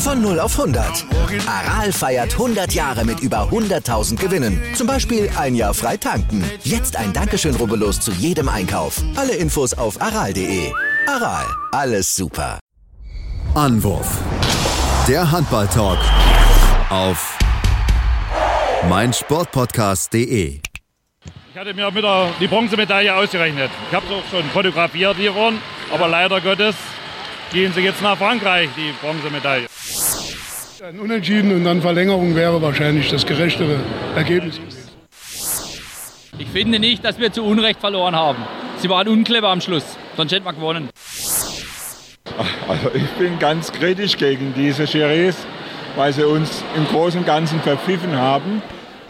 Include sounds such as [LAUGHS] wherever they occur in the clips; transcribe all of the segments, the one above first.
Von 0 auf 100. Aral feiert 100 Jahre mit über 100.000 Gewinnen. Zum Beispiel ein Jahr frei tanken. Jetzt ein Dankeschön, rubbellos zu jedem Einkauf. Alle Infos auf aral.de. Aral, alles super. Anwurf. Der Handball-Talk auf meinsportpodcast.de. Ich hatte mir wieder die Bronzemedaille ausgerechnet. Ich habe es auch schon fotografiert hier, aber leider Gottes gehen sie jetzt nach Frankreich, die Bronzemedaille. Ein Unentschieden und dann Verlängerung wäre wahrscheinlich das gerechtere Ergebnis. Ich finde nicht, dass wir zu Unrecht verloren haben. Sie waren unclever am Schluss, sonst hätten wir gewonnen. Also ich bin ganz kritisch gegen diese Schiris, weil sie uns im Großen und Ganzen verpfiffen haben.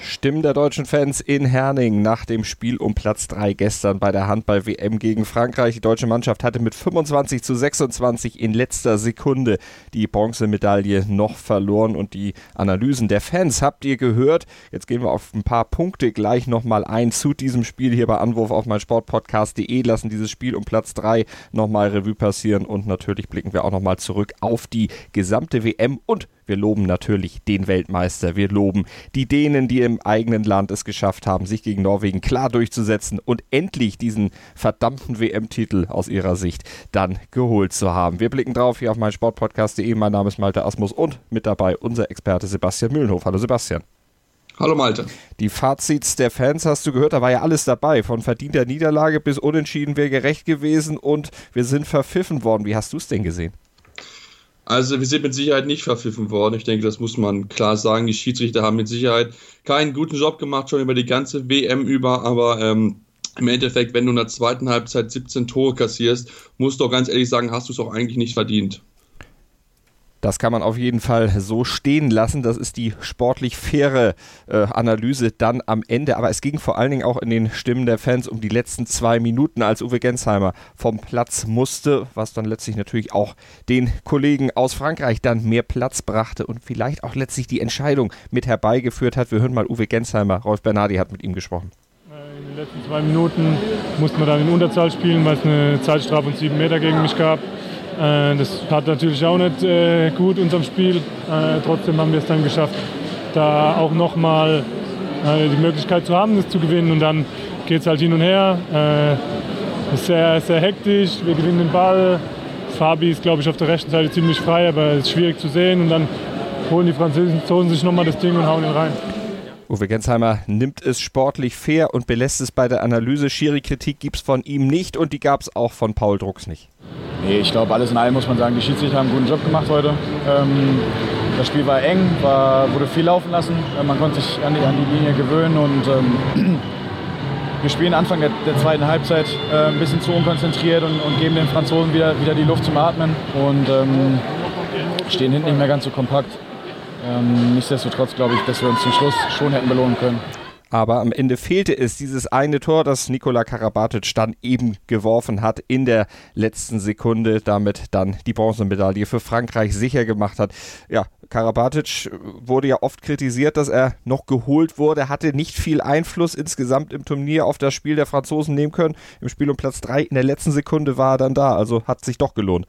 Stimmen der deutschen Fans in Herning nach dem Spiel um Platz 3 gestern bei der Handball-WM gegen Frankreich. Die deutsche Mannschaft hatte mit 25 zu 26 in letzter Sekunde die Bronzemedaille noch verloren und die Analysen der Fans habt ihr gehört. Jetzt gehen wir auf ein paar Punkte gleich nochmal ein zu diesem Spiel hier bei Anwurf auf mein Sportpodcast.de. Lassen dieses Spiel um Platz 3 nochmal Revue passieren und natürlich blicken wir auch nochmal zurück auf die gesamte WM und wir loben natürlich den Weltmeister. Wir loben die Dänen, die im eigenen Land es geschafft haben, sich gegen Norwegen klar durchzusetzen und endlich diesen verdammten WM-Titel aus ihrer Sicht dann geholt zu haben. Wir blicken drauf hier auf mein Sportpodcast.de. Mein Name ist Malte Asmus und mit dabei unser Experte Sebastian Mühlenhof. Hallo Sebastian. Hallo Malte. Die Fazits der Fans hast du gehört, da war ja alles dabei. Von verdienter Niederlage bis unentschieden wäre gerecht gewesen und wir sind verpfiffen worden. Wie hast du es denn gesehen? Also wir sind mit Sicherheit nicht verpfiffen worden. Ich denke, das muss man klar sagen. Die Schiedsrichter haben mit Sicherheit keinen guten Job gemacht, schon über die ganze WM über, aber ähm, im Endeffekt, wenn du in der zweiten Halbzeit 17 Tore kassierst, musst du auch ganz ehrlich sagen, hast du es auch eigentlich nicht verdient. Das kann man auf jeden Fall so stehen lassen. Das ist die sportlich faire äh, Analyse dann am Ende. Aber es ging vor allen Dingen auch in den Stimmen der Fans um die letzten zwei Minuten, als Uwe Gensheimer vom Platz musste, was dann letztlich natürlich auch den Kollegen aus Frankreich dann mehr Platz brachte und vielleicht auch letztlich die Entscheidung mit herbeigeführt hat. Wir hören mal Uwe Gensheimer. Rolf Bernardi hat mit ihm gesprochen. In den letzten zwei Minuten mussten wir dann in Unterzahl spielen, weil es eine Zeitstrafe und sieben Meter gegen mich gab. Äh, das hat natürlich auch nicht äh, gut unserem Spiel. Äh, trotzdem haben wir es dann geschafft, da auch nochmal die Möglichkeit zu haben, das zu gewinnen. Und dann geht es halt hin und her. Ist sehr, sehr hektisch. Wir gewinnen den Ball. Fabi ist, glaube ich, auf der rechten Seite ziemlich frei, aber es ist schwierig zu sehen. Und dann holen die Franzosen sich nochmal das Ding und hauen ihn rein. Uwe Gensheimer nimmt es sportlich fair und belässt es bei der Analyse. Schiri-Kritik gibt es von ihm nicht und die gab es auch von Paul Drucks nicht. Nee, ich glaube, alles in allem muss man sagen, die Schiedsrichter haben einen guten Job gemacht heute. Ähm, das Spiel war eng, war, wurde viel laufen lassen. Äh, man konnte sich an die, an die Linie gewöhnen und ähm, [CLEARS THROAT] wir spielen Anfang der, der zweiten Halbzeit äh, ein bisschen zu unkonzentriert und, und, geben den Franzosen wieder, wieder die Luft zum Atmen und ähm, stehen hinten nicht mehr ganz so kompakt. Ähm, nichtsdestotrotz glaube ich, dass wir uns zum Schluss schon hätten belohnen können. Aber am Ende fehlte es dieses eine Tor, das Nikola Karabatic dann eben geworfen hat in der letzten Sekunde, damit dann die Bronzemedaille für Frankreich sicher gemacht hat. Ja, Karabatic wurde ja oft kritisiert, dass er noch geholt wurde, hatte nicht viel Einfluss insgesamt im Turnier auf das Spiel der Franzosen nehmen können. Im Spiel um Platz 3 in der letzten Sekunde war er dann da, also hat sich doch gelohnt.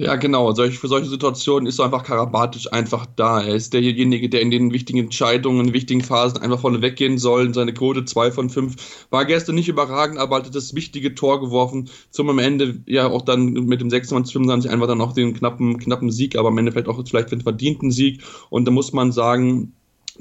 Ja, genau. Solch, für solche Situationen ist einfach Karabatic einfach da. Er ist derjenige, der in den wichtigen Entscheidungen, in wichtigen Phasen einfach vorne weggehen soll. Seine Quote 2 von 5 war gestern nicht überragend, aber hat das wichtige Tor geworfen. Zum am Ende ja auch dann mit dem 26 25 einfach dann auch den knappen, knappen Sieg, aber am Ende vielleicht auch vielleicht den verdienten Sieg. Und da muss man sagen,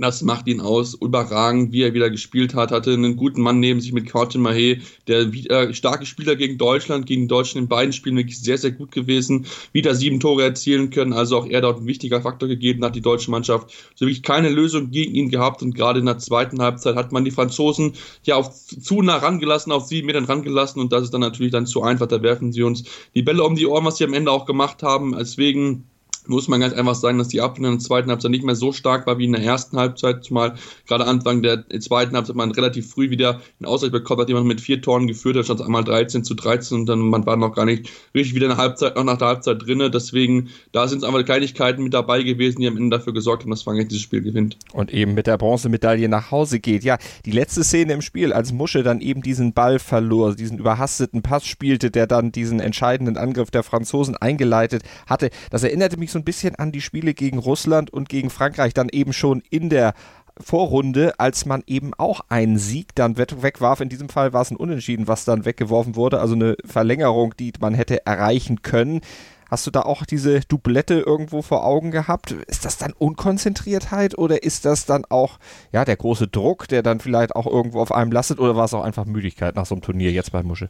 das macht ihn aus, überragend, wie er wieder gespielt hat. Hatte einen guten Mann neben sich mit Quentin Mahé, der wieder starke Spieler gegen Deutschland, gegen Deutschland in beiden Spielen wirklich sehr, sehr gut gewesen. Wieder sieben Tore erzielen können, also auch er dort ein wichtiger Faktor gegeben hat, die deutsche Mannschaft. So wirklich keine Lösung gegen ihn gehabt und gerade in der zweiten Halbzeit hat man die Franzosen ja auf zu nah rangelassen, auf sieben Metern rangelassen und das ist dann natürlich dann zu einfach. Da werfen sie uns die Bälle um die Ohren, was sie am Ende auch gemacht haben. Deswegen muss man ganz einfach sagen, dass die Abwehr in der zweiten Halbzeit nicht mehr so stark war wie in der ersten Halbzeit, zumal gerade Anfang der zweiten Halbzeit man relativ früh wieder einen Ausgleich bekommen hat, den man mit vier Toren geführt hat, statt einmal 13 zu 13 und dann man war noch gar nicht richtig wieder in der Halbzeit, noch nach der Halbzeit drinne. Deswegen, da sind es einfach Kleinigkeiten mit dabei gewesen, die am Ende dafür gesorgt haben, dass Frankreich dieses Spiel gewinnt. Und eben mit der Bronzemedaille nach Hause geht. Ja, die letzte Szene im Spiel, als Musche dann eben diesen Ball verlor, diesen überhasteten Pass spielte, der dann diesen entscheidenden Angriff der Franzosen eingeleitet hatte, das erinnerte mich so ein bisschen an die Spiele gegen Russland und gegen Frankreich, dann eben schon in der Vorrunde, als man eben auch einen Sieg dann wegwarf. In diesem Fall war es ein Unentschieden, was dann weggeworfen wurde, also eine Verlängerung, die man hätte erreichen können. Hast du da auch diese Doublette irgendwo vor Augen gehabt? Ist das dann Unkonzentriertheit oder ist das dann auch ja der große Druck, der dann vielleicht auch irgendwo auf einem lastet oder war es auch einfach Müdigkeit nach so einem Turnier jetzt bei Musche?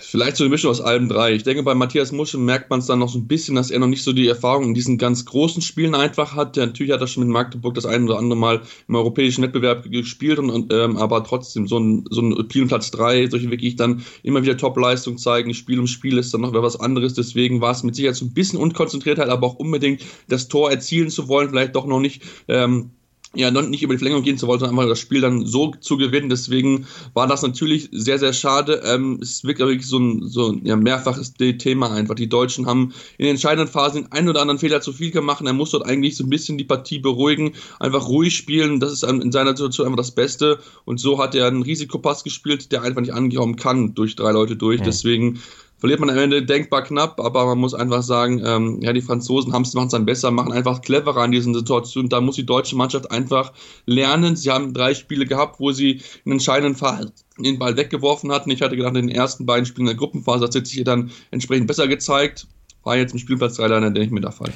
Vielleicht so eine Mischung aus allem drei. Ich denke, bei Matthias Muschel merkt man es dann noch so ein bisschen, dass er noch nicht so die Erfahrung in diesen ganz großen Spielen einfach hat. Natürlich hat er schon mit Magdeburg das ein oder andere Mal im europäischen Wettbewerb gespielt, und, und ähm, aber trotzdem so ein, so ein Spiel Platz drei, solche wirklich dann immer wieder Top-Leistung zeigen. Spiel um Spiel ist dann noch was anderes. Deswegen war es mit Sicherheit so ein bisschen Unkonzentriertheit, aber auch unbedingt das Tor erzielen zu wollen, vielleicht doch noch nicht ähm, ja, nicht über die Verlängerung gehen zu wollen, sondern einfach das Spiel dann so zu gewinnen. Deswegen war das natürlich sehr, sehr schade. Ähm, es ist wirklich so ein, so ein ja, mehrfaches Thema einfach. Die Deutschen haben in den entscheidenden Phasen den einen oder anderen Fehler zu viel gemacht. Er muss dort eigentlich so ein bisschen die Partie beruhigen, einfach ruhig spielen. Das ist in seiner Situation einfach das Beste. Und so hat er einen Risikopass gespielt, der einfach nicht angehauen kann durch drei Leute durch. Mhm. Deswegen verliert man am Ende denkbar knapp, aber man muss einfach sagen, ähm, ja, die Franzosen haben es machen es dann besser, machen einfach cleverer an diesen Situationen. Da muss die deutsche Mannschaft einfach lernen. Sie haben drei Spiele gehabt, wo sie in entscheidenden Fall den Ball weggeworfen hatten. Ich hatte gedacht, in den ersten beiden Spielen der Gruppenphase hat sich hier dann entsprechend besser gezeigt. War jetzt im Spielplatz 3 leider, denke ich mir, der Fall.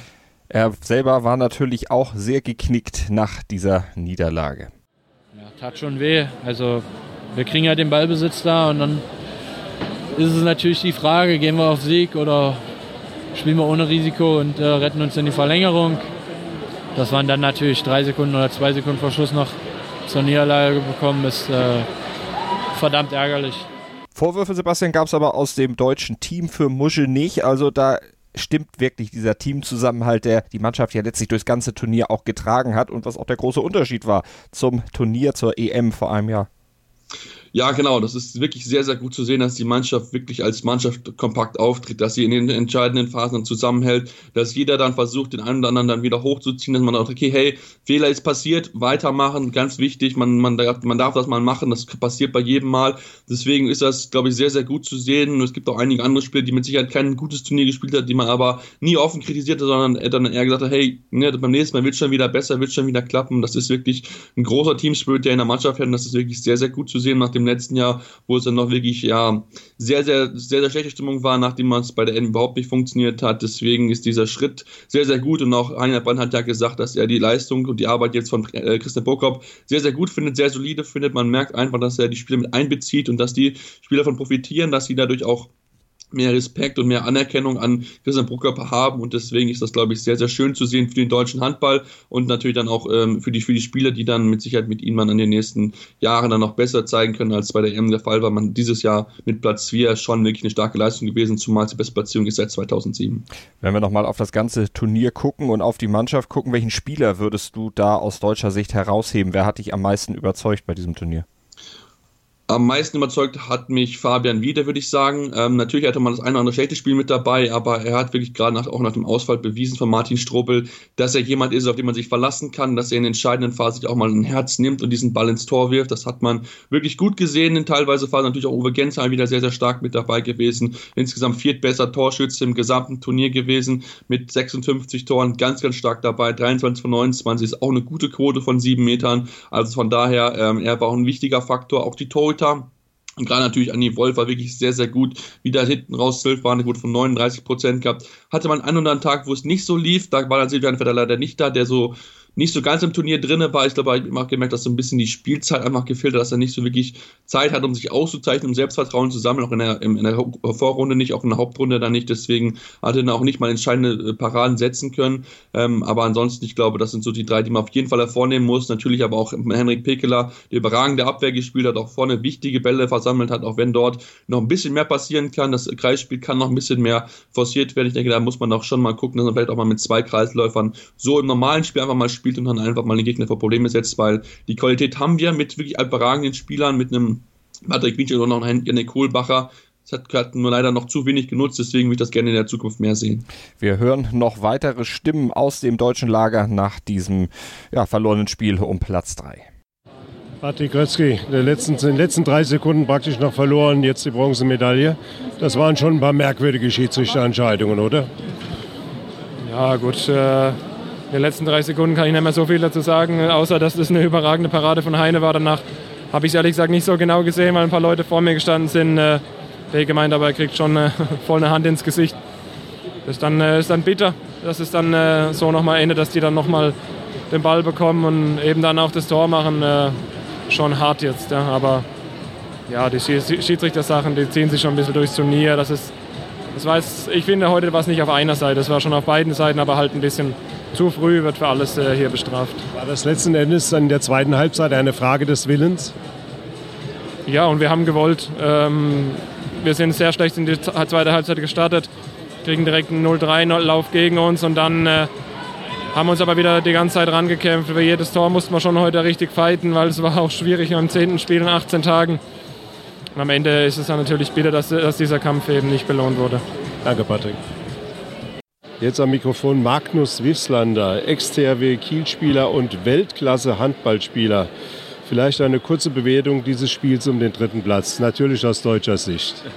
Er selber war natürlich auch sehr geknickt nach dieser Niederlage. Ja, tat schon weh. Also wir kriegen ja den Ballbesitz da und dann ist es natürlich die Frage, gehen wir auf Sieg oder spielen wir ohne Risiko und äh, retten uns in die Verlängerung. Dass man dann natürlich drei Sekunden oder zwei Sekunden vor Schluss noch zur Niederlage bekommen, ist äh, verdammt ärgerlich. Vorwürfe, Sebastian, gab es aber aus dem deutschen Team für Muschel nicht. Also da stimmt wirklich dieser Teamzusammenhalt, der die Mannschaft ja letztlich durchs ganze Turnier auch getragen hat und was auch der große Unterschied war zum Turnier, zur EM vor einem Jahr. Ja, genau. Das ist wirklich sehr, sehr gut zu sehen, dass die Mannschaft wirklich als Mannschaft kompakt auftritt, dass sie in den entscheidenden Phasen zusammenhält, dass jeder dann versucht, den einen oder anderen dann wieder hochzuziehen, dass man sagt, okay, hey, Fehler ist passiert, weitermachen, ganz wichtig. Man, man, man darf das mal machen, das passiert bei jedem Mal. Deswegen ist das, glaube ich, sehr, sehr gut zu sehen. Und es gibt auch einige andere Spieler, die mit Sicherheit kein gutes Turnier gespielt haben, die man aber nie offen kritisiert hat, sondern dann eher gesagt hat, hey, ne, beim nächsten Mal wird schon wieder besser, wird schon wieder klappen. Das ist wirklich ein großer Teamspirit, der in der Mannschaft hat. Und das ist wirklich sehr, sehr gut zu sehen nach dem letzten Jahr, wo es dann noch wirklich ja sehr, sehr, sehr, sehr schlechte Stimmung war, nachdem man es bei der N überhaupt nicht funktioniert hat. Deswegen ist dieser Schritt sehr, sehr gut und auch Heiner Brand hat ja gesagt, dass er die Leistung und die Arbeit jetzt von äh, Christian Burkop sehr, sehr gut findet, sehr solide findet. Man merkt einfach, dass er die Spieler mit einbezieht und dass die Spieler davon profitieren, dass sie dadurch auch mehr Respekt und mehr Anerkennung an Christian Bruckkörper haben und deswegen ist das, glaube ich, sehr, sehr schön zu sehen für den deutschen Handball und natürlich dann auch ähm, für, die, für die Spieler, die dann mit Sicherheit mit ihnen man in den nächsten Jahren dann noch besser zeigen können, als bei der EM der Fall war. Man dieses Jahr mit Platz 4 schon wirklich eine starke Leistung gewesen, zumal die beste Platzierung ist seit 2007. Wenn wir nochmal auf das ganze Turnier gucken und auf die Mannschaft gucken, welchen Spieler würdest du da aus deutscher Sicht herausheben? Wer hat dich am meisten überzeugt bei diesem Turnier? Am meisten überzeugt hat mich Fabian Wieder, würde ich sagen. Ähm, natürlich hatte man das eine oder andere schlechte Spiel mit dabei, aber er hat wirklich gerade nach, auch nach dem Ausfall bewiesen von Martin Strobel, dass er jemand ist, auf den man sich verlassen kann, dass er in entscheidenden Phasen sich auch mal ein Herz nimmt und diesen Ball ins Tor wirft. Das hat man wirklich gut gesehen. In teilweise Phasen natürlich auch Uwe Gensheim wieder sehr, sehr stark mit dabei gewesen. Insgesamt viertbester Torschütze im gesamten Turnier gewesen mit 56 Toren, ganz, ganz stark dabei. 23 von 29 ist auch eine gute Quote von sieben Metern. Also von daher, ähm, er war auch ein wichtiger Faktor. Auch die Torhüter Torhüter. Und gerade natürlich Anni Wolf war wirklich sehr, sehr gut. Wieder hinten raus, 12 war eine Quote von 39 Prozent gehabt. Hatte man einen oder anderen Tag, wo es nicht so lief. Da war dann Silvian Vetter leider nicht da, der so nicht so ganz im Turnier drin war. Ich glaube, ich habe gemerkt, dass so ein bisschen die Spielzeit einfach gefehlt hat, dass er nicht so wirklich Zeit hat, um sich auszuzeichnen, um Selbstvertrauen zu sammeln, auch in der, in der Vorrunde nicht, auch in der Hauptrunde dann nicht. Deswegen hat er auch nicht mal entscheidende äh, Paraden setzen können. Ähm, aber ansonsten, ich glaube, das sind so die drei, die man auf jeden Fall hervornehmen muss. Natürlich aber auch Henrik Pekeler, der überragende Abwehr gespielt hat, auch vorne wichtige Bälle versammelt hat, auch wenn dort noch ein bisschen mehr passieren kann. Das Kreisspiel kann noch ein bisschen mehr forciert werden. Ich denke, da muss man auch schon mal gucken, dass man vielleicht auch mal mit zwei Kreisläufern so im normalen Spiel einfach mal spielt und dann einfach mal den Gegner vor Probleme setzt, weil die Qualität haben wir mit wirklich überragenden Spielern, mit einem Patrick Winchell und noch einen Janik Kohlbacher. Das hat, hat nur leider noch zu wenig genutzt, deswegen würde ich das gerne in der Zukunft mehr sehen. Wir hören noch weitere Stimmen aus dem deutschen Lager nach diesem ja, verlorenen Spiel um Platz 3. Patrick Grötzky, in den letzten, in den letzten drei Sekunden praktisch noch verloren, jetzt die Bronzemedaille. Das waren schon ein paar merkwürdige Schiedsrichterentscheidungen, oder? Ja, gut. Äh, in den letzten drei Sekunden kann ich nicht mehr so viel dazu sagen, außer dass das eine überragende Parade von Heine war. Danach habe ich es ehrlich gesagt nicht so genau gesehen, weil ein paar Leute vor mir gestanden sind. Äh, der gemeint, aber er kriegt schon äh, [LAUGHS] voll eine Hand ins Gesicht. Das ist dann, ist dann bitter, dass es dann so nochmal endet, dass die dann nochmal den Ball bekommen und eben dann auch das Tor machen. schon hart jetzt, ja. aber ja, die Schiedsrichter-Sachen, die ziehen sich schon ein bisschen durchs Turnier. Das ist das war ich finde, heute war es nicht auf einer Seite, es war schon auf beiden Seiten, aber halt ein bisschen zu früh wird für alles äh, hier bestraft. War das letzten Endes dann in der zweiten Halbzeit eine Frage des Willens? Ja, und wir haben gewollt. Ähm, wir sind sehr schlecht in die zweite Halbzeit gestartet, kriegen direkt einen 0-3-Lauf gegen uns und dann äh, haben uns aber wieder die ganze Zeit rangekämpft. Für jedes Tor mussten wir schon heute richtig fighten, weil es war auch schwierig im zehnten Spiel in 18 Tagen. Und am Ende ist es dann natürlich bitter, dass, dass dieser Kampf eben nicht belohnt wurde. Danke, Patrick. Jetzt am Mikrofon Magnus Wifslander, Ex-THW Kielspieler und Weltklasse-Handballspieler. Vielleicht eine kurze Bewertung dieses Spiels um den dritten Platz, natürlich aus deutscher Sicht. [LAUGHS]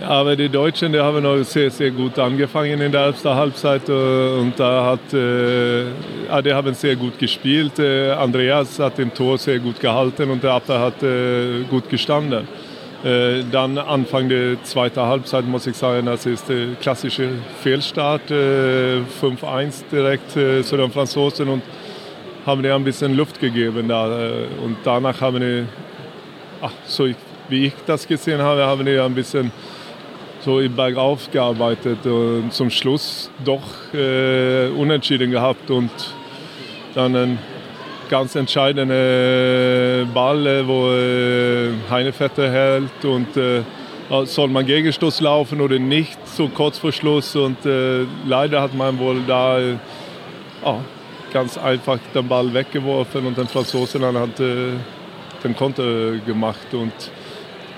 Ja, aber die Deutschen, die haben noch sehr, sehr gut angefangen in der ersten Halbzeit äh, und da hat, äh, ja, die haben sehr gut gespielt. Äh, Andreas hat im Tor sehr gut gehalten und der Abwehr hat äh, gut gestanden. Äh, dann Anfang der zweiten Halbzeit muss ich sagen, das ist der klassische Fehlstart. 5-1 äh, direkt zu den Franzosen und haben die ein bisschen Luft gegeben da. Und danach haben die, ach, so wie ich das gesehen habe, haben die ein bisschen so im Bergauf gearbeitet und zum Schluss doch äh, unentschieden gehabt und dann ein ganz entscheidender Ball, äh, wo äh, Heinevetter hält und äh, soll man Gegenstoß laufen oder nicht, so kurz vor Schluss und äh, leider hat man wohl da äh, oh, ganz einfach den Ball weggeworfen und den Franzosen dann hat äh, den Konter gemacht und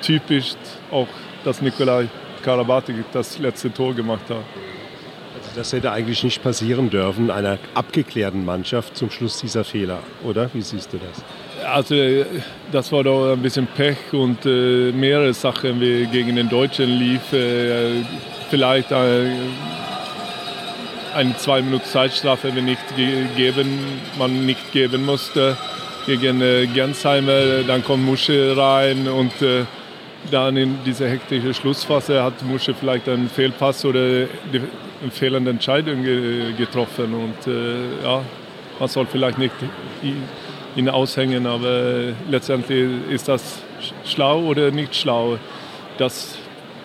typisch auch, dass Nikolai Karabatic das letzte Tor gemacht hat. Das hätte eigentlich nicht passieren dürfen, einer abgeklärten Mannschaft zum Schluss dieser Fehler, oder? Wie siehst du das? Also das war doch ein bisschen Pech und äh, mehrere Sachen wie gegen den Deutschen lief. Äh, vielleicht äh, eine zwei Minuten Zeitstrafe, wenn nicht geben, man nicht geben musste. Gegen äh, Gensheimer, dann kommt Musche rein und äh, dann in dieser hektischen Schlussphase hat Musche vielleicht einen Fehlpass oder eine fehlende Entscheidung getroffen. Und äh, ja, man soll vielleicht nicht ihn aushängen, aber letztendlich ist das schlau oder nicht schlau, das,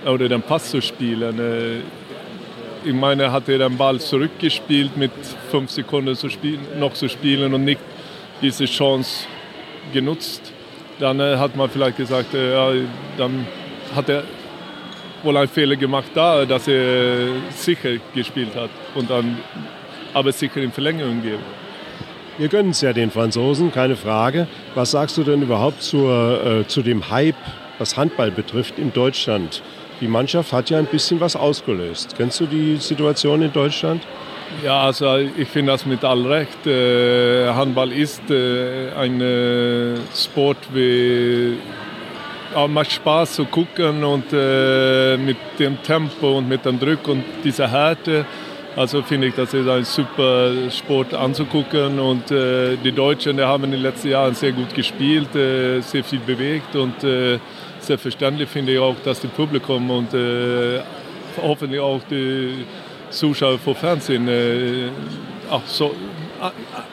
oder den Pass zu spielen. Äh, ich meine, hat er den Ball zurückgespielt mit fünf Sekunden zu spielen, noch zu spielen und nicht diese Chance genutzt dann äh, hat man vielleicht gesagt, äh, ja, dann hat er wohl einen Fehler gemacht da, dass er sicher gespielt hat und dann aber sicher in Verlängerung geben. Wir gönnen es ja den Franzosen, keine Frage. Was sagst du denn überhaupt zur, äh, zu dem Hype, was Handball betrifft, in Deutschland? Die Mannschaft hat ja ein bisschen was ausgelöst. Kennst du die Situation in Deutschland? Ja, also ich finde das mit all Recht. Äh, Handball ist äh, ein äh, Sport, wie ja, macht Spaß zu gucken und mit dem Tempo und mit dem Druck und dieser Härte. Also finde ich, das ist ein super Sport anzugucken und die Deutschen, die haben in den letzten Jahren sehr gut gespielt, sehr viel bewegt und selbstverständlich finde ich auch, dass das Publikum und hoffentlich auch die Zuschauer vor Fernsehen äh, auch so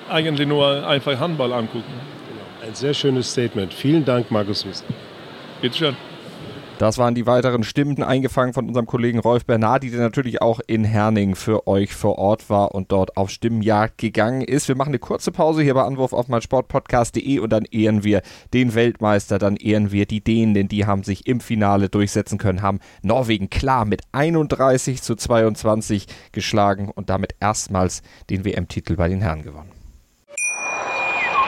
eigentlich nur einfach Handball angucken. Ein sehr schönes Statement. Vielen Dank, Markus Wies. Bitte schön. Das waren die weiteren Stimmen, eingefangen von unserem Kollegen Rolf Bernardi, der natürlich auch in Herning für euch vor Ort war und dort auf Stimmenjagd gegangen ist. Wir machen eine kurze Pause hier bei Anwurf auf meinsportpodcast.de und dann ehren wir den Weltmeister, dann ehren wir die Dänen, denn die haben sich im Finale durchsetzen können, haben Norwegen klar mit 31 zu 22 geschlagen und damit erstmals den WM-Titel bei den Herren gewonnen.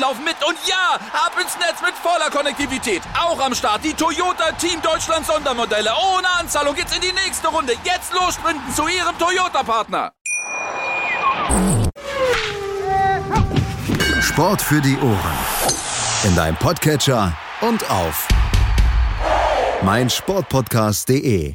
laufen mit. Und ja, ab ins Netz mit voller Konnektivität. Auch am Start die Toyota Team Deutschland Sondermodelle. Ohne Anzahlung geht's in die nächste Runde. Jetzt los sprinten zu ihrem Toyota-Partner. Sport für die Ohren. In deinem Podcatcher und auf meinsportpodcast.de.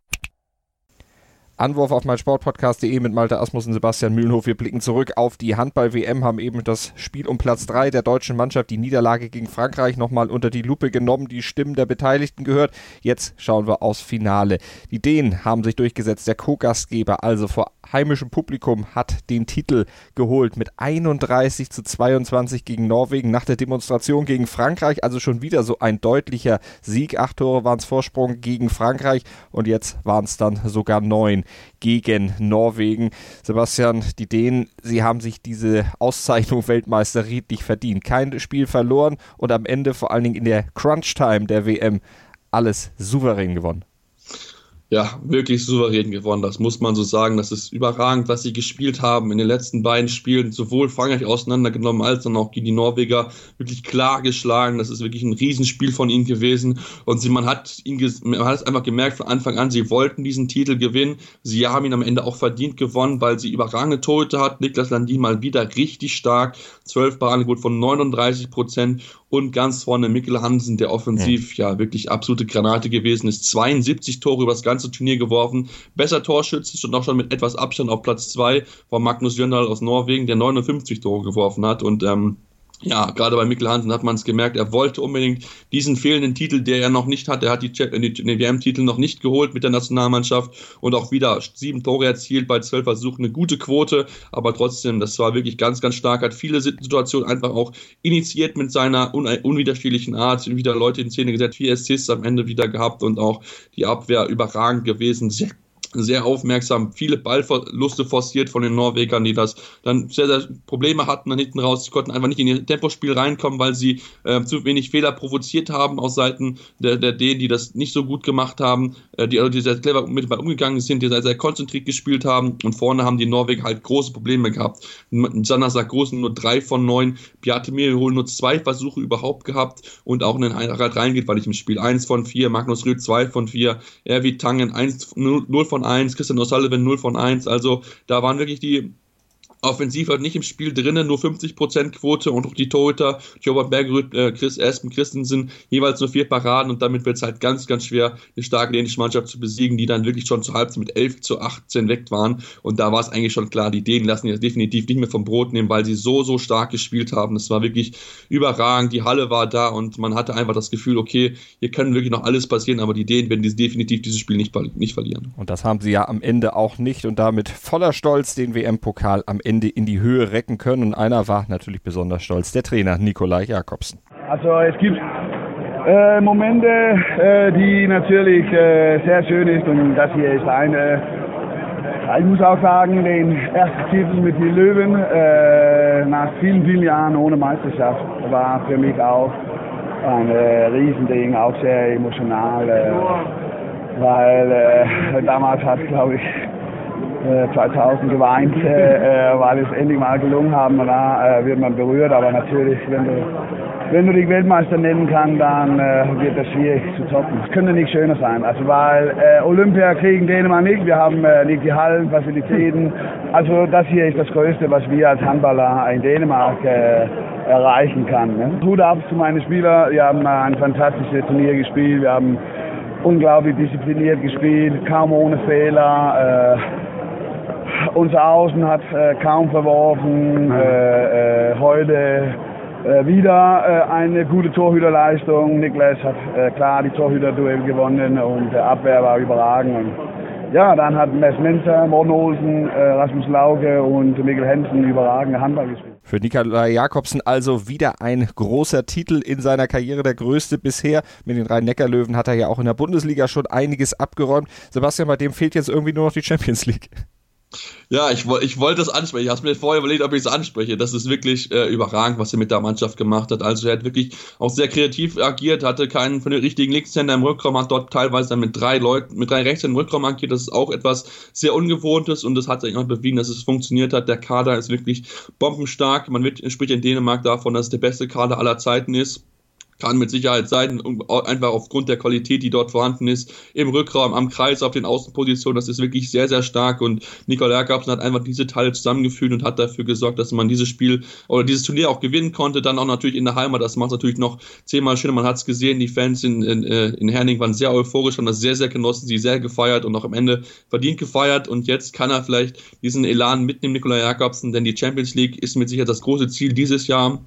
Anwurf auf meinsportpodcast.de mit Malte Asmus und Sebastian Mühlenhof. Wir blicken zurück auf die Handball-WM, haben eben das Spiel um Platz 3 der deutschen Mannschaft, die Niederlage gegen Frankreich nochmal unter die Lupe genommen, die Stimmen der Beteiligten gehört. Jetzt schauen wir aufs Finale. Die Dänen haben sich durchgesetzt, der Co-Gastgeber, also vor heimischem Publikum, hat den Titel geholt mit 31 zu 22 gegen Norwegen nach der Demonstration gegen Frankreich. Also schon wieder so ein deutlicher Sieg. Acht Tore waren es Vorsprung gegen Frankreich und jetzt waren es dann sogar neun gegen Norwegen. Sebastian, die Dänen, sie haben sich diese Auszeichnung Weltmeister redlich verdient. Kein Spiel verloren und am Ende vor allen Dingen in der Crunch-Time der WM alles souverän gewonnen ja, wirklich souverän gewonnen. Das muss man so sagen. Das ist überragend, was sie gespielt haben in den letzten beiden Spielen. Sowohl Frankreich auseinandergenommen als dann auch gegen die Norweger wirklich klar geschlagen. Das ist wirklich ein Riesenspiel von ihnen gewesen. Und sie, man hat ihn, man hat es einfach gemerkt von Anfang an, sie wollten diesen Titel gewinnen. Sie haben ihn am Ende auch verdient gewonnen, weil sie überragende Tote hat. Niklas Landin mal wieder richtig stark. 12 Paraden von 39 Prozent und ganz vorne Mikkel Hansen, der offensiv ja. ja wirklich absolute Granate gewesen ist. 72 Tore über das ganze Turnier geworfen. Besser Torschütze, schon auch schon mit etwas Abstand auf Platz 2 war Magnus Jöndal aus Norwegen, der 59 Tore geworfen hat und ähm, ja, gerade bei Mikkel Hansen hat man es gemerkt, er wollte unbedingt diesen fehlenden Titel, der er noch nicht hat. Er hat die, die WM-Titel noch nicht geholt mit der Nationalmannschaft und auch wieder sieben Tore erzielt bei zwölf Versuchen. Eine gute Quote, aber trotzdem, das war wirklich ganz, ganz stark. Hat viele Situationen einfach auch initiiert mit seiner un unwiderstehlichen Art. Wieder Leute in Szene gesetzt, vier Assists am Ende wieder gehabt und auch die Abwehr überragend gewesen. Sehr sehr aufmerksam, viele Ballverluste forciert von den Norwegern, die das dann sehr, sehr Probleme hatten dann hinten raus. Sie konnten einfach nicht in ihr Tempospiel reinkommen, weil sie äh, zu wenig Fehler provoziert haben aus Seiten der, der Dänen, die das nicht so gut gemacht haben, äh, die, also die sehr clever mit Ball umgegangen sind, die sehr, sehr konzentriert gespielt haben und vorne haben die Norweger halt große Probleme gehabt. Sanna Sargosen nur drei von neun, Beate Mirhol nur zwei Versuche überhaupt gehabt und auch in den Harald reingeht, weil ich im Spiel eins von vier, Magnus Rüth zwei von vier, Erwin Tangen eins, null von von 1, Christian O'Sullivan 0 von 1. Also da waren wirklich die offensiv halt nicht im Spiel drinnen, nur 50% Quote und auch die Torhüter, Jobert Bergerud, äh, Chris Espen, Christensen, jeweils nur vier Paraden und damit wird es halt ganz, ganz schwer, eine starke dänische Mannschaft zu besiegen, die dann wirklich schon zur Halbzeit mit 11 zu 18 weg waren und da war es eigentlich schon klar, die Dänen lassen jetzt definitiv nicht mehr vom Brot nehmen, weil sie so, so stark gespielt haben. Das war wirklich überragend, die Halle war da und man hatte einfach das Gefühl, okay, hier kann wirklich noch alles passieren, aber die Dänen werden definitiv dieses Spiel nicht, nicht verlieren. Und das haben sie ja am Ende auch nicht und damit voller Stolz den WM-Pokal am Ende Ende in die Höhe recken können. Und einer war natürlich besonders stolz, der Trainer Nikolai Jakobsen. Also es gibt äh, Momente, äh, die natürlich äh, sehr schön ist und das hier ist eine. Ich muss auch sagen, den ersten Titel mit den Löwen äh, nach vielen, vielen Jahren ohne Meisterschaft war für mich auch ein äh, Riesending, auch sehr emotional. Äh, weil damals hat, glaube ich, 2000 äh, geweint, äh, weil es endlich mal gelungen haben. Und da äh, wird man berührt, aber natürlich, wenn du, wenn du dich Weltmeister nennen kannst, dann äh, wird das schwierig zu toppen. Es könnte nicht schöner sein. Also weil äh, Olympia kriegen Dänemark nicht, wir haben äh, nicht die Hallen, Facilitäten. Also das hier ist das Größte, was wir als Handballer in Dänemark erreichen kann. Ne? Hut ab zu meinen Spielern, wir haben ein fantastisches Turnier gespielt, wir haben unglaublich diszipliniert gespielt, kaum ohne Fehler. Unser Außen hat äh, kaum verworfen. Äh, äh, heute äh, wieder äh, eine gute Torhüterleistung. Niklas hat äh, klar die Torhüterduell gewonnen und der Abwehr war überragend. Und ja, dann hat Mess Menzer, Morten Olsen, Rasmus Lauke und Mikkel Hensen überragende Handball gespielt. Für Nikolai Jakobsen also wieder ein großer Titel in seiner Karriere, der größte bisher. Mit den Rhein-Neckar-Löwen hat er ja auch in der Bundesliga schon einiges abgeräumt. Sebastian, bei dem fehlt jetzt irgendwie nur noch die Champions League. Ja, ich, ich wollte das ansprechen. Ich habe mir vorher überlegt, ob ich es anspreche. Das ist wirklich äh, überragend, was er mit der Mannschaft gemacht hat. Also er hat wirklich auch sehr kreativ agiert, hatte keinen von den richtigen Linkshänder im Rückraum, hat dort teilweise dann mit drei Leuten, mit drei Rechtshändern im Rückraum agiert. Das ist auch etwas sehr Ungewohntes und das hat sich auch bewiesen, dass es funktioniert hat. Der Kader ist wirklich bombenstark. Man wird, spricht in Dänemark davon, dass es der beste Kader aller Zeiten ist kann mit Sicherheit sein, einfach aufgrund der Qualität, die dort vorhanden ist, im Rückraum, am Kreis, auf den Außenpositionen, das ist wirklich sehr, sehr stark. Und Nikola Jakobsen hat einfach diese Teile zusammengefügt und hat dafür gesorgt, dass man dieses Spiel oder dieses Turnier auch gewinnen konnte, dann auch natürlich in der Heimat, das macht es natürlich noch zehnmal schöner, man hat es gesehen, die Fans in, in, äh, in Herning waren sehr euphorisch, haben das sehr, sehr genossen, sie sehr gefeiert und auch am Ende verdient gefeiert. Und jetzt kann er vielleicht diesen Elan mitnehmen, Nikola Jakobsen, denn die Champions League ist mit Sicherheit das große Ziel dieses Jahr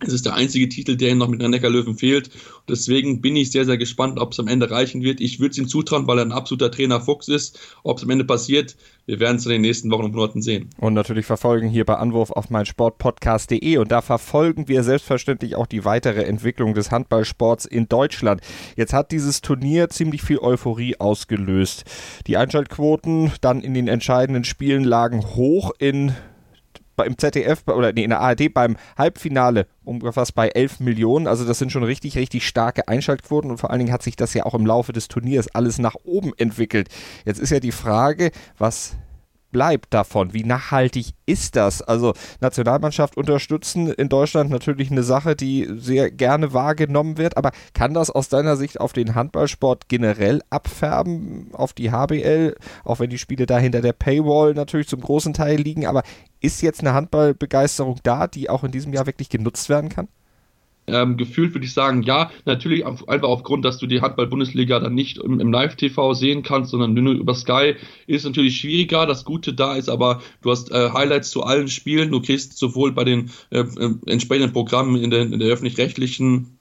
es ist der einzige Titel, der ihm noch mit den Neckarlöwen fehlt. Deswegen bin ich sehr, sehr gespannt, ob es am Ende reichen wird. Ich würde es ihm zutrauen, weil er ein absoluter Trainer Fuchs ist. Ob es am Ende passiert, wir werden es in den nächsten Wochen und Monaten sehen. Und natürlich verfolgen hier bei Anwurf auf meinsportpodcast.de und da verfolgen wir selbstverständlich auch die weitere Entwicklung des Handballsports in Deutschland. Jetzt hat dieses Turnier ziemlich viel Euphorie ausgelöst. Die Einschaltquoten dann in den entscheidenden Spielen lagen hoch in im ZDF oder nee, in der ARD beim Halbfinale umgefasst bei 11 Millionen. Also das sind schon richtig, richtig starke Einschaltquoten und vor allen Dingen hat sich das ja auch im Laufe des Turniers alles nach oben entwickelt. Jetzt ist ja die Frage, was bleibt davon? Wie nachhaltig ist das? Also Nationalmannschaft unterstützen in Deutschland natürlich eine Sache, die sehr gerne wahrgenommen wird, aber kann das aus deiner Sicht auf den Handballsport generell abfärben, auf die HBL, auch wenn die Spiele da hinter der Paywall natürlich zum großen Teil liegen, aber ist jetzt eine Handballbegeisterung da, die auch in diesem Jahr wirklich genutzt werden kann? Ähm, gefühlt würde ich sagen, ja, natürlich einfach aufgrund, dass du die Handball-Bundesliga dann nicht im, im Live-TV sehen kannst, sondern nur über Sky, ist natürlich schwieriger. Das Gute da ist aber, du hast äh, Highlights zu allen Spielen, du kriegst sowohl bei den äh, äh entsprechenden Programmen in der, in der öffentlich-rechtlichen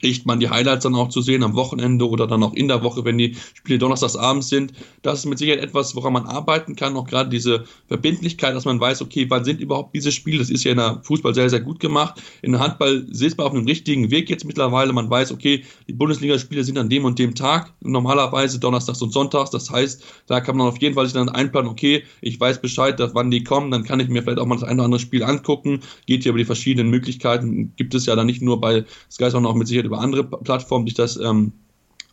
kriegt man die Highlights dann auch zu sehen am Wochenende oder dann auch in der Woche, wenn die Spiele donnerstags abends sind. Das ist mit Sicherheit etwas, woran man arbeiten kann. Auch gerade diese Verbindlichkeit, dass man weiß, okay, wann sind überhaupt diese Spiele? Das ist ja in der Fußball sehr, sehr gut gemacht. In der Handball sitzt man auf einem richtigen Weg jetzt mittlerweile. Man weiß, okay, die Bundesligaspiele sind an dem und dem Tag, normalerweise donnerstags und sonntags. Das heißt, da kann man auf jeden Fall sich dann einplanen, okay, ich weiß Bescheid, wann die kommen, dann kann ich mir vielleicht auch mal das eine oder andere Spiel angucken. Geht hier über die verschiedenen Möglichkeiten. Gibt es ja dann nicht nur bei Sky, sondern auch mit Sicherheit über andere Plattformen sich das ähm,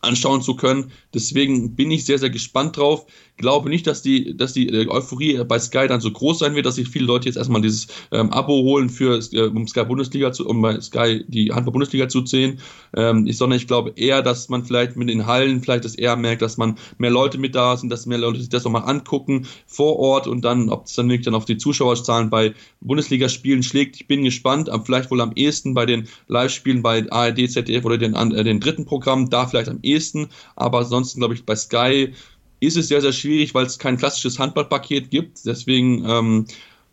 anschauen zu können. Deswegen bin ich sehr, sehr gespannt drauf glaube nicht, dass die, dass die äh, Euphorie bei Sky dann so groß sein wird, dass sich viele Leute jetzt erstmal dieses ähm, Abo holen für äh, um Sky Bundesliga zu, um bei Sky die Handball Bundesliga zu sehen. Ähm, ich, sondern ich glaube eher, dass man vielleicht mit den Hallen vielleicht das eher merkt, dass man mehr Leute mit da sind, dass mehr Leute sich das nochmal angucken vor Ort und dann, ob es dann wirklich dann auf die Zuschauerzahlen bei Bundesligaspielen schlägt. Ich bin gespannt, vielleicht wohl am ehesten bei den Live-Spielen bei ARD, ZDF oder den, äh, den dritten Programm, da vielleicht am ehesten, aber ansonsten glaube ich bei Sky ist es sehr, sehr schwierig, weil es kein klassisches Handballpaket gibt. Deswegen ähm,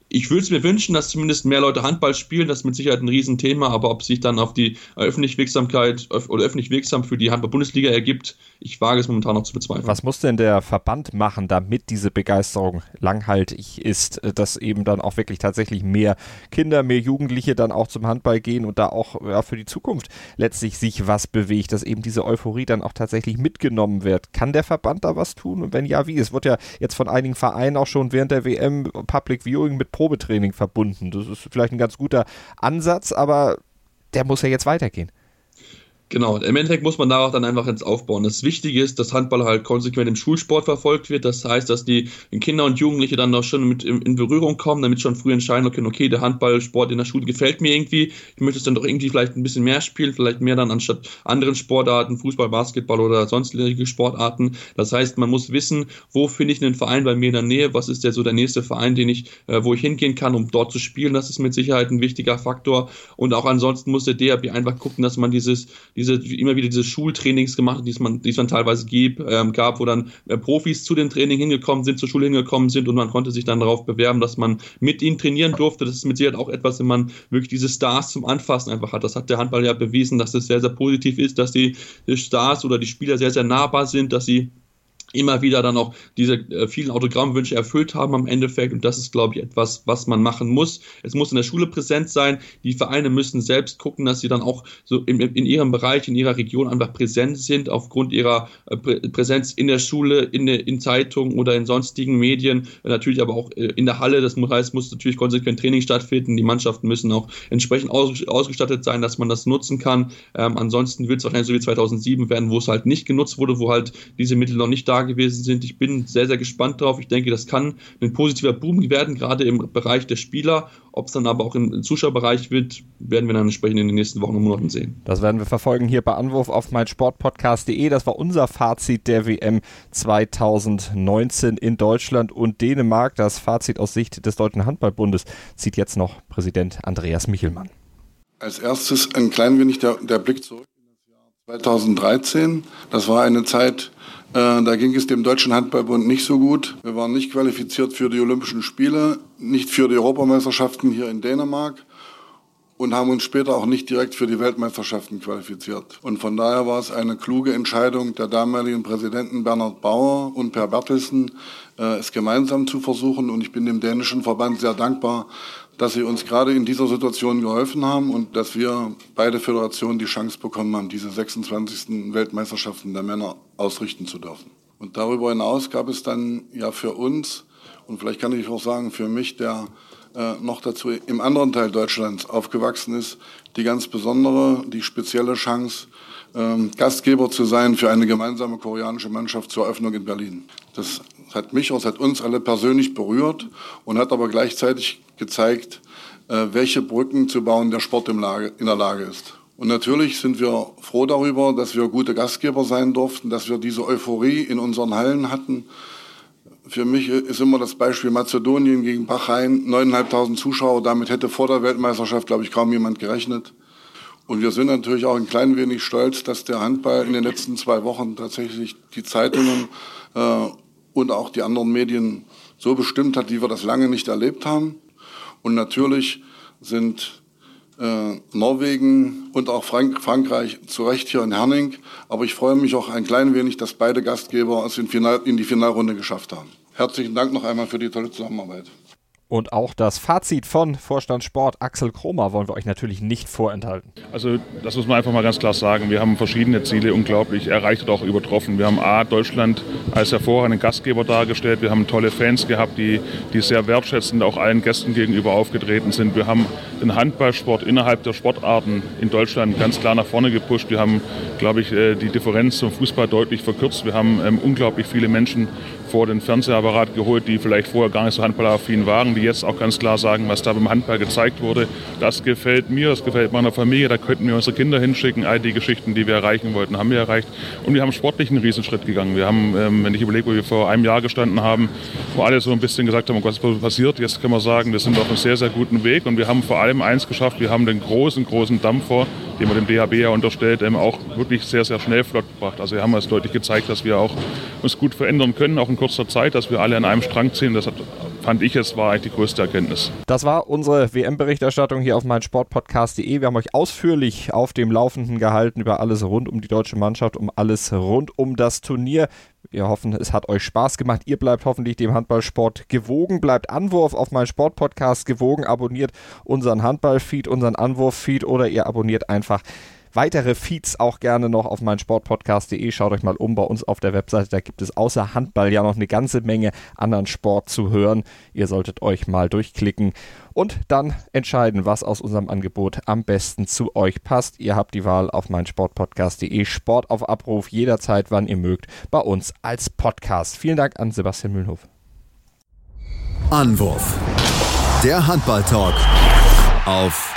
ich würde es mir wünschen, dass zumindest mehr Leute Handball spielen. Das ist mit Sicherheit ein Riesenthema, aber ob sich dann auf die öffentliche Wirksamkeit oder öffentlich wirksam für die Handball-Bundesliga ergibt, ich wage es momentan noch zu bezweifeln. Was muss denn der Verband machen, damit diese Begeisterung langhaltig ist, dass eben dann auch wirklich tatsächlich mehr Kinder, mehr Jugendliche dann auch zum Handball gehen und da auch ja, für die Zukunft letztlich sich was bewegt, dass eben diese Euphorie dann auch tatsächlich mitgenommen wird? Kann der Verband da was tun? Und wenn ja, wie? Es wird ja jetzt von einigen Vereinen auch schon während der WM Public Viewing mit Probetraining verbunden. Das ist vielleicht ein ganz guter Ansatz, aber der muss ja jetzt weitergehen. Genau, im Endeffekt muss man darauf dann einfach jetzt aufbauen. Das Wichtige ist, dass Handball halt konsequent im Schulsport verfolgt wird. Das heißt, dass die Kinder und Jugendliche dann auch schon mit in, Berührung kommen, damit schon früh entscheiden können, okay, der Handballsport in der Schule gefällt mir irgendwie. Ich möchte es dann doch irgendwie vielleicht ein bisschen mehr spielen, vielleicht mehr dann anstatt anderen Sportarten, Fußball, Basketball oder sonstige Sportarten. Das heißt, man muss wissen, wo finde ich einen Verein bei mir in der Nähe, was ist der so der nächste Verein, den ich, äh, wo ich hingehen kann, um dort zu spielen. Das ist mit Sicherheit ein wichtiger Faktor. Und auch ansonsten muss der DRB einfach gucken, dass man dieses diese immer wieder diese Schultrainings gemacht, die es man, die es man teilweise gibt, ähm, gab, wo dann äh, Profis zu den Training hingekommen sind, zur Schule hingekommen sind und man konnte sich dann darauf bewerben, dass man mit ihnen trainieren durfte. Das ist mit Sicherheit auch etwas, wenn man wirklich diese Stars zum Anfassen einfach hat. Das hat der Handball ja bewiesen, dass das sehr, sehr positiv ist, dass die, die Stars oder die Spieler sehr, sehr nahbar sind, dass sie immer wieder dann auch diese äh, vielen Autogrammwünsche erfüllt haben am Endeffekt. Und das ist, glaube ich, etwas, was man machen muss. Es muss in der Schule präsent sein. Die Vereine müssen selbst gucken, dass sie dann auch so in, in ihrem Bereich, in ihrer Region einfach präsent sind, aufgrund ihrer äh, Präsenz in der Schule, in, in Zeitungen oder in sonstigen Medien. Natürlich aber auch äh, in der Halle. Das heißt, muss natürlich konsequent Training stattfinden. Die Mannschaften müssen auch entsprechend aus, ausgestattet sein, dass man das nutzen kann. Ähm, ansonsten wird es wahrscheinlich so wie 2007 werden, wo es halt nicht genutzt wurde, wo halt diese Mittel noch nicht da gewesen sind. Ich bin sehr, sehr gespannt drauf. Ich denke, das kann ein positiver Boom werden, gerade im Bereich der Spieler. Ob es dann aber auch im Zuschauerbereich wird, werden wir dann entsprechend in den nächsten Wochen und Monaten sehen. Das werden wir verfolgen hier bei Anwurf auf meinsportpodcast.de. Das war unser Fazit der WM 2019 in Deutschland und Dänemark. Das Fazit aus Sicht des Deutschen Handballbundes zieht jetzt noch Präsident Andreas Michelmann. Als erstes ein klein wenig der, der Blick zurück 2013. Das war eine Zeit, äh, da ging es dem Deutschen Handballbund nicht so gut. Wir waren nicht qualifiziert für die Olympischen Spiele, nicht für die Europameisterschaften hier in Dänemark und haben uns später auch nicht direkt für die Weltmeisterschaften qualifiziert. Und von daher war es eine kluge Entscheidung der damaligen Präsidenten Bernhard Bauer und Per Bertelsen, äh, es gemeinsam zu versuchen. Und ich bin dem dänischen Verband sehr dankbar, dass sie uns gerade in dieser Situation geholfen haben und dass wir beide Föderationen die Chance bekommen haben, diese 26. Weltmeisterschaften der Männer ausrichten zu dürfen. Und darüber hinaus gab es dann ja für uns und vielleicht kann ich auch sagen für mich, der äh, noch dazu im anderen Teil Deutschlands aufgewachsen ist, die ganz besondere, die spezielle Chance, ähm, Gastgeber zu sein für eine gemeinsame koreanische Mannschaft zur Eröffnung in Berlin. Das hat mich, das hat uns alle persönlich berührt und hat aber gleichzeitig gezeigt, äh, welche Brücken zu bauen der Sport in der Lage ist. Und natürlich sind wir froh darüber, dass wir gute Gastgeber sein durften, dass wir diese Euphorie in unseren Hallen hatten. Für mich ist immer das Beispiel Mazedonien gegen Bahrain, 9.500 Zuschauer. Damit hätte vor der Weltmeisterschaft, glaube ich, kaum jemand gerechnet. Und wir sind natürlich auch ein klein wenig stolz, dass der Handball in den letzten zwei Wochen tatsächlich die Zeitungen äh, und auch die anderen Medien so bestimmt hat, wie wir das lange nicht erlebt haben. Und natürlich sind äh, Norwegen und auch Frank Frankreich zu Recht hier in Herning. Aber ich freue mich auch ein klein wenig, dass beide Gastgeber es in, Final, in die Finalrunde geschafft haben. Herzlichen Dank noch einmal für die tolle Zusammenarbeit. Und auch das Fazit von Vorstand Sport Axel Kromer wollen wir euch natürlich nicht vorenthalten. Also das muss man einfach mal ganz klar sagen. Wir haben verschiedene Ziele unglaublich erreicht und auch übertroffen. Wir haben A, Deutschland als hervorragenden Gastgeber dargestellt. Wir haben tolle Fans gehabt, die, die sehr wertschätzend auch allen Gästen gegenüber aufgetreten sind. Wir haben den Handballsport innerhalb der Sportarten in Deutschland ganz klar nach vorne gepusht. Wir haben, glaube ich, äh, die Differenz zum Fußball deutlich verkürzt. Wir haben ähm, unglaublich viele Menschen vor den Fernsehapparat geholt, die vielleicht vorher gar nicht so handballaffin waren, die jetzt auch ganz klar sagen, was da beim Handball gezeigt wurde, das gefällt mir, das gefällt meiner Familie, da könnten wir unsere Kinder hinschicken. All die Geschichten, die wir erreichen wollten, haben wir erreicht. Und wir haben sportlich einen Riesenschritt gegangen. Wir haben, ähm, wenn ich überlege, wo wir vor einem Jahr gestanden haben, wo alle so ein bisschen gesagt haben, was ist passiert, jetzt können wir sagen, wir sind auf einem sehr, sehr guten Weg und wir haben vor allem eins geschafft, wir haben den großen, großen Dampfer, den man dem DHB ja unterstellt, auch wirklich sehr, sehr schnell flott gebracht. Also wir haben es deutlich gezeigt, dass wir auch uns gut verändern können, auch in kurzer Zeit, dass wir alle an einem Strang ziehen. Das hat, fand ich, es war eigentlich die größte Erkenntnis. Das war unsere WM-Berichterstattung hier auf meinsportpodcast.de. Wir haben euch ausführlich auf dem Laufenden gehalten über alles rund um die deutsche Mannschaft, um alles rund um das Turnier. Wir hoffen, es hat euch Spaß gemacht. Ihr bleibt hoffentlich dem Handballsport gewogen. Bleibt Anwurf auf meinen Sportpodcast gewogen. Abonniert unseren Handballfeed, unseren Anwurf-Feed oder ihr abonniert einfach Weitere Feeds auch gerne noch auf meinsportpodcast.de. Schaut euch mal um bei uns auf der Webseite. Da gibt es außer Handball ja noch eine ganze Menge anderen Sport zu hören. Ihr solltet euch mal durchklicken und dann entscheiden, was aus unserem Angebot am besten zu euch passt. Ihr habt die Wahl auf meinsportpodcast.de. Sport auf Abruf jederzeit, wann ihr mögt, bei uns als Podcast. Vielen Dank an Sebastian Mühlenhof. Anwurf. Der Handball-Talk auf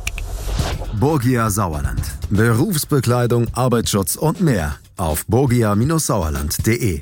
Borgia Sauerland. Berufsbekleidung, Arbeitsschutz und mehr auf borgia-sauerland.de.